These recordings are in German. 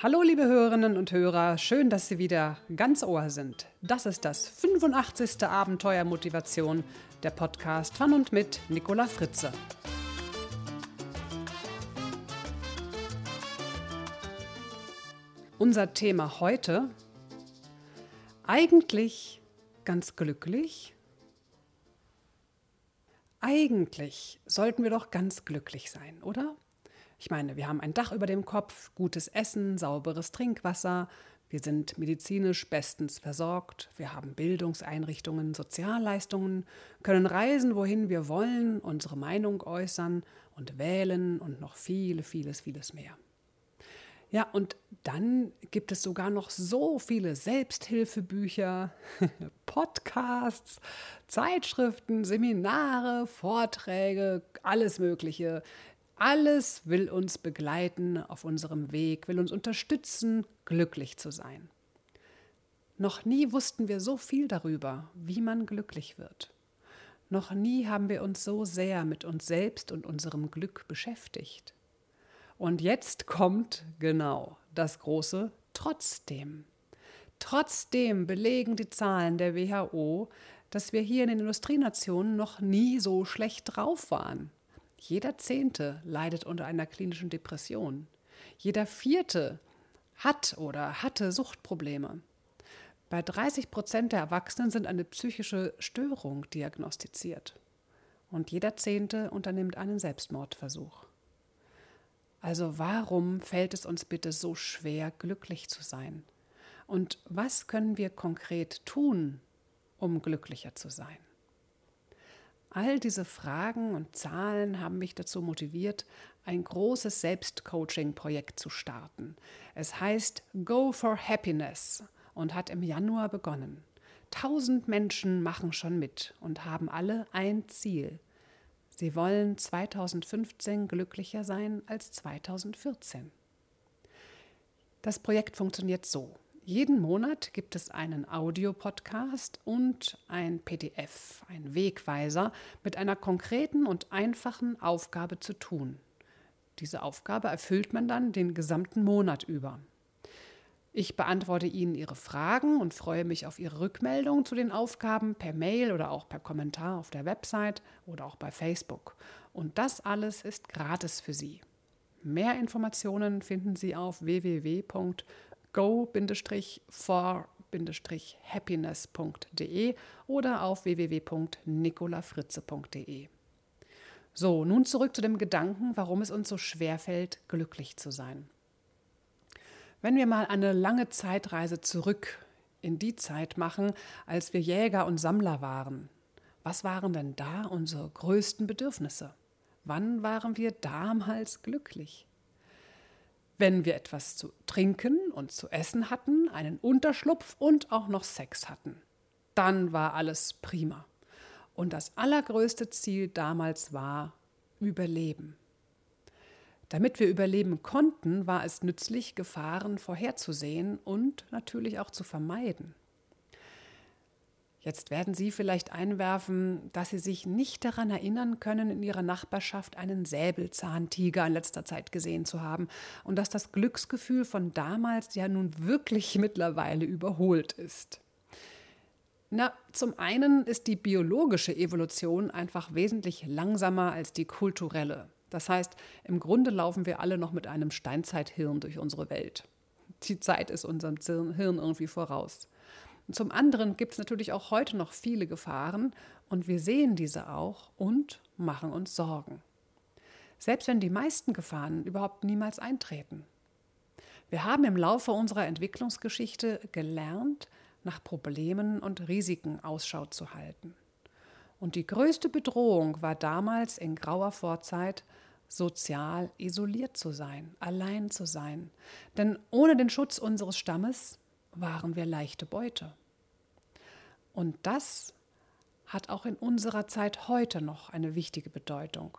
Hallo liebe Hörerinnen und Hörer, schön, dass Sie wieder ganz Ohr sind. Das ist das 85. Abenteuer Motivation, der Podcast von und mit Nicola Fritze. Unser Thema heute, eigentlich ganz glücklich? Eigentlich sollten wir doch ganz glücklich sein, oder? Ich meine, wir haben ein Dach über dem Kopf, gutes Essen, sauberes Trinkwasser, wir sind medizinisch bestens versorgt, wir haben Bildungseinrichtungen, Sozialleistungen, können reisen, wohin wir wollen, unsere Meinung äußern und wählen und noch viele, vieles, vieles mehr. Ja, und dann gibt es sogar noch so viele Selbsthilfebücher, Podcasts, Zeitschriften, Seminare, Vorträge, alles Mögliche, alles will uns begleiten auf unserem Weg, will uns unterstützen, glücklich zu sein. Noch nie wussten wir so viel darüber, wie man glücklich wird. Noch nie haben wir uns so sehr mit uns selbst und unserem Glück beschäftigt. Und jetzt kommt genau das große Trotzdem. Trotzdem belegen die Zahlen der WHO, dass wir hier in den Industrienationen noch nie so schlecht drauf waren. Jeder Zehnte leidet unter einer klinischen Depression. Jeder Vierte hat oder hatte Suchtprobleme. Bei 30 Prozent der Erwachsenen sind eine psychische Störung diagnostiziert. Und jeder Zehnte unternimmt einen Selbstmordversuch. Also warum fällt es uns bitte so schwer, glücklich zu sein? Und was können wir konkret tun, um glücklicher zu sein? All diese Fragen und Zahlen haben mich dazu motiviert, ein großes Selbstcoaching-Projekt zu starten. Es heißt Go for Happiness und hat im Januar begonnen. Tausend Menschen machen schon mit und haben alle ein Ziel. Sie wollen 2015 glücklicher sein als 2014. Das Projekt funktioniert so. Jeden Monat gibt es einen Audiopodcast und ein PDF, ein Wegweiser mit einer konkreten und einfachen Aufgabe zu tun. Diese Aufgabe erfüllt man dann den gesamten Monat über. Ich beantworte Ihnen Ihre Fragen und freue mich auf Ihre Rückmeldung zu den Aufgaben per Mail oder auch per Kommentar auf der Website oder auch bei Facebook. Und das alles ist gratis für Sie. Mehr Informationen finden Sie auf www.podcast go-for-happiness.de oder auf www.nicolafritze.de. So, nun zurück zu dem Gedanken, warum es uns so schwer fällt, glücklich zu sein. Wenn wir mal eine lange Zeitreise zurück in die Zeit machen, als wir Jäger und Sammler waren, was waren denn da unsere größten Bedürfnisse? Wann waren wir damals glücklich? Wenn wir etwas zu trinken und zu essen hatten, einen Unterschlupf und auch noch Sex hatten. Dann war alles prima. Und das allergrößte Ziel damals war Überleben. Damit wir überleben konnten, war es nützlich, Gefahren vorherzusehen und natürlich auch zu vermeiden. Jetzt werden Sie vielleicht einwerfen, dass Sie sich nicht daran erinnern können, in Ihrer Nachbarschaft einen Säbelzahntiger in letzter Zeit gesehen zu haben und dass das Glücksgefühl von damals ja nun wirklich mittlerweile überholt ist. Na, zum einen ist die biologische Evolution einfach wesentlich langsamer als die kulturelle. Das heißt, im Grunde laufen wir alle noch mit einem Steinzeithirn durch unsere Welt. Die Zeit ist unserem Hirn irgendwie voraus. Und zum anderen gibt es natürlich auch heute noch viele Gefahren und wir sehen diese auch und machen uns Sorgen. Selbst wenn die meisten Gefahren überhaupt niemals eintreten. Wir haben im Laufe unserer Entwicklungsgeschichte gelernt, nach Problemen und Risiken Ausschau zu halten. Und die größte Bedrohung war damals in grauer Vorzeit, sozial isoliert zu sein, allein zu sein. Denn ohne den Schutz unseres Stammes waren wir leichte Beute. Und das hat auch in unserer Zeit heute noch eine wichtige Bedeutung.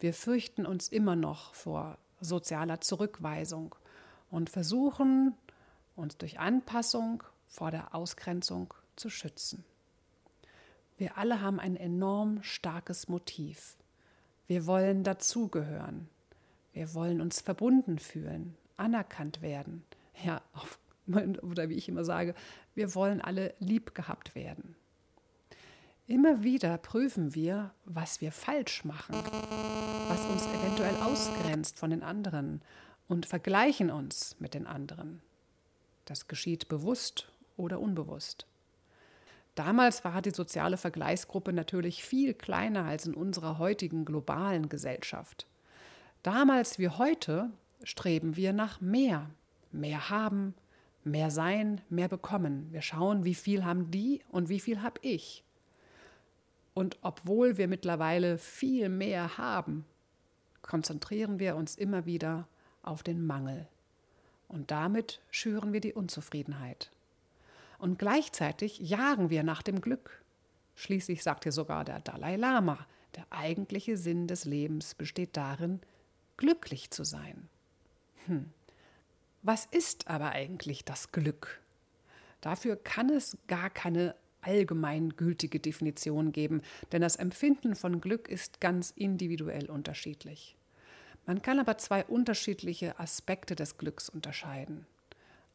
Wir fürchten uns immer noch vor sozialer Zurückweisung und versuchen uns durch Anpassung vor der Ausgrenzung zu schützen. Wir alle haben ein enorm starkes Motiv. Wir wollen dazugehören. Wir wollen uns verbunden fühlen, anerkannt werden. Ja, auf, oder wie ich immer sage, wir wollen alle lieb gehabt werden. Immer wieder prüfen wir, was wir falsch machen, was uns eventuell ausgrenzt von den anderen und vergleichen uns mit den anderen. Das geschieht bewusst oder unbewusst. Damals war die soziale Vergleichsgruppe natürlich viel kleiner als in unserer heutigen globalen Gesellschaft. Damals wie heute streben wir nach mehr. Mehr haben, mehr sein, mehr bekommen. Wir schauen, wie viel haben die und wie viel habe ich. Und obwohl wir mittlerweile viel mehr haben, konzentrieren wir uns immer wieder auf den Mangel. Und damit schüren wir die Unzufriedenheit. Und gleichzeitig jagen wir nach dem Glück. Schließlich sagt hier sogar der Dalai Lama, der eigentliche Sinn des Lebens besteht darin, glücklich zu sein. Hm. Was ist aber eigentlich das Glück? Dafür kann es gar keine allgemeingültige Definition geben, denn das Empfinden von Glück ist ganz individuell unterschiedlich. Man kann aber zwei unterschiedliche Aspekte des Glücks unterscheiden.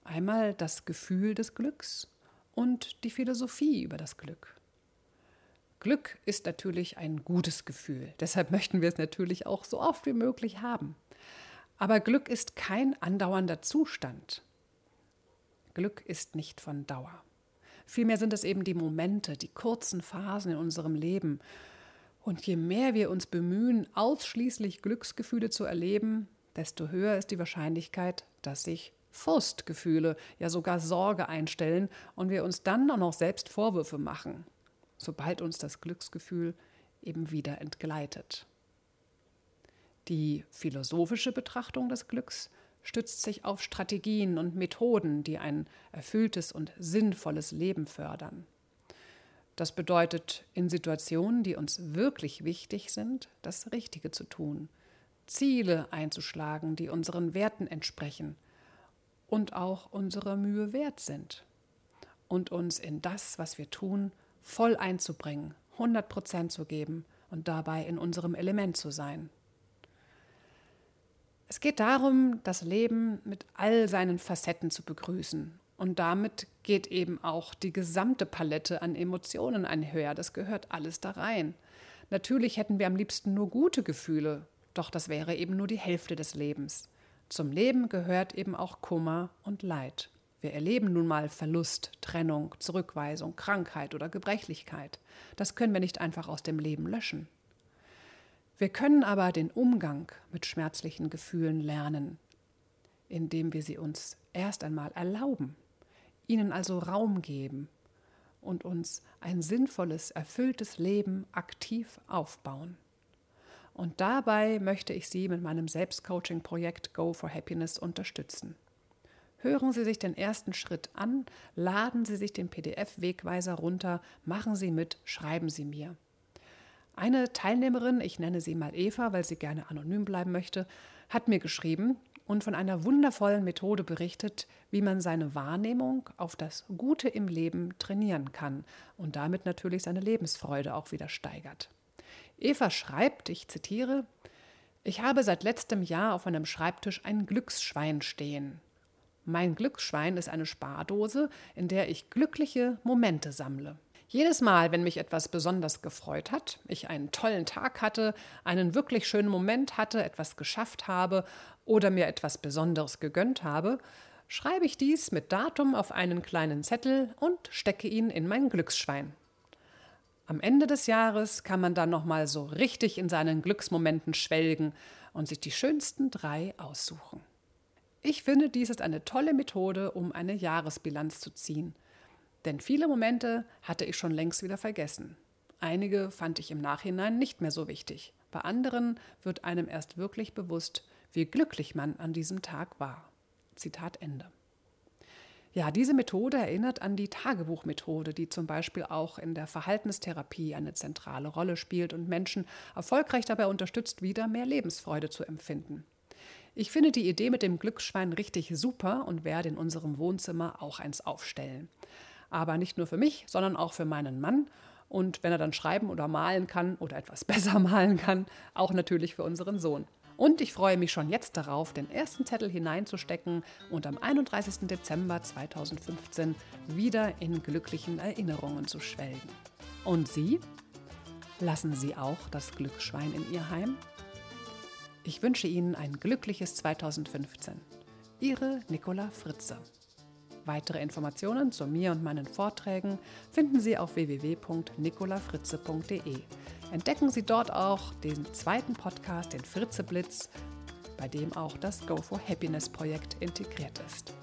Einmal das Gefühl des Glücks und die Philosophie über das Glück. Glück ist natürlich ein gutes Gefühl, deshalb möchten wir es natürlich auch so oft wie möglich haben. Aber Glück ist kein andauernder Zustand. Glück ist nicht von Dauer. Vielmehr sind es eben die Momente, die kurzen Phasen in unserem Leben. Und je mehr wir uns bemühen, ausschließlich Glücksgefühle zu erleben, desto höher ist die Wahrscheinlichkeit, dass sich Frustgefühle, ja sogar Sorge einstellen und wir uns dann auch noch selbst Vorwürfe machen, sobald uns das Glücksgefühl eben wieder entgleitet. Die philosophische Betrachtung des Glücks stützt sich auf Strategien und Methoden, die ein erfülltes und sinnvolles Leben fördern. Das bedeutet, in Situationen, die uns wirklich wichtig sind, das Richtige zu tun, Ziele einzuschlagen, die unseren Werten entsprechen und auch unsere Mühe wert sind. Und uns in das, was wir tun, voll einzubringen, 100 Prozent zu geben und dabei in unserem Element zu sein. Es geht darum, das Leben mit all seinen Facetten zu begrüßen. Und damit geht eben auch die gesamte Palette an Emotionen einher. Das gehört alles da rein. Natürlich hätten wir am liebsten nur gute Gefühle, doch das wäre eben nur die Hälfte des Lebens. Zum Leben gehört eben auch Kummer und Leid. Wir erleben nun mal Verlust, Trennung, Zurückweisung, Krankheit oder Gebrechlichkeit. Das können wir nicht einfach aus dem Leben löschen. Wir können aber den Umgang mit schmerzlichen Gefühlen lernen, indem wir sie uns erst einmal erlauben, ihnen also Raum geben und uns ein sinnvolles, erfülltes Leben aktiv aufbauen. Und dabei möchte ich Sie mit meinem Selbstcoaching-Projekt Go for Happiness unterstützen. Hören Sie sich den ersten Schritt an, laden Sie sich den PDF-Wegweiser runter, machen Sie mit, schreiben Sie mir. Eine Teilnehmerin, ich nenne sie mal Eva, weil sie gerne anonym bleiben möchte, hat mir geschrieben und von einer wundervollen Methode berichtet, wie man seine Wahrnehmung auf das Gute im Leben trainieren kann und damit natürlich seine Lebensfreude auch wieder steigert. Eva schreibt, ich zitiere, ich habe seit letztem Jahr auf meinem Schreibtisch ein Glücksschwein stehen. Mein Glücksschwein ist eine Spardose, in der ich glückliche Momente sammle. Jedes Mal, wenn mich etwas besonders gefreut hat, ich einen tollen Tag hatte, einen wirklich schönen Moment hatte, etwas geschafft habe oder mir etwas Besonderes gegönnt habe, schreibe ich dies mit Datum auf einen kleinen Zettel und stecke ihn in mein Glücksschwein. Am Ende des Jahres kann man dann nochmal so richtig in seinen Glücksmomenten schwelgen und sich die schönsten drei aussuchen. Ich finde, dies ist eine tolle Methode, um eine Jahresbilanz zu ziehen. Denn viele Momente hatte ich schon längst wieder vergessen. Einige fand ich im Nachhinein nicht mehr so wichtig. Bei anderen wird einem erst wirklich bewusst, wie glücklich man an diesem Tag war. Zitat Ende. Ja, diese Methode erinnert an die Tagebuchmethode, die zum Beispiel auch in der Verhaltenstherapie eine zentrale Rolle spielt und Menschen erfolgreich dabei unterstützt, wieder mehr Lebensfreude zu empfinden. Ich finde die Idee mit dem Glücksschwein richtig super und werde in unserem Wohnzimmer auch eins aufstellen. Aber nicht nur für mich, sondern auch für meinen Mann. Und wenn er dann schreiben oder malen kann oder etwas besser malen kann, auch natürlich für unseren Sohn. Und ich freue mich schon jetzt darauf, den ersten Zettel hineinzustecken und am 31. Dezember 2015 wieder in glücklichen Erinnerungen zu schwelgen. Und Sie? Lassen Sie auch das Glücksschwein in Ihr Heim? Ich wünsche Ihnen ein glückliches 2015. Ihre Nicola Fritze. Weitere Informationen zu mir und meinen Vorträgen finden Sie auf www.nicolafritze.de. Entdecken Sie dort auch den zweiten Podcast, den Fritze Blitz, bei dem auch das Go for Happiness Projekt integriert ist.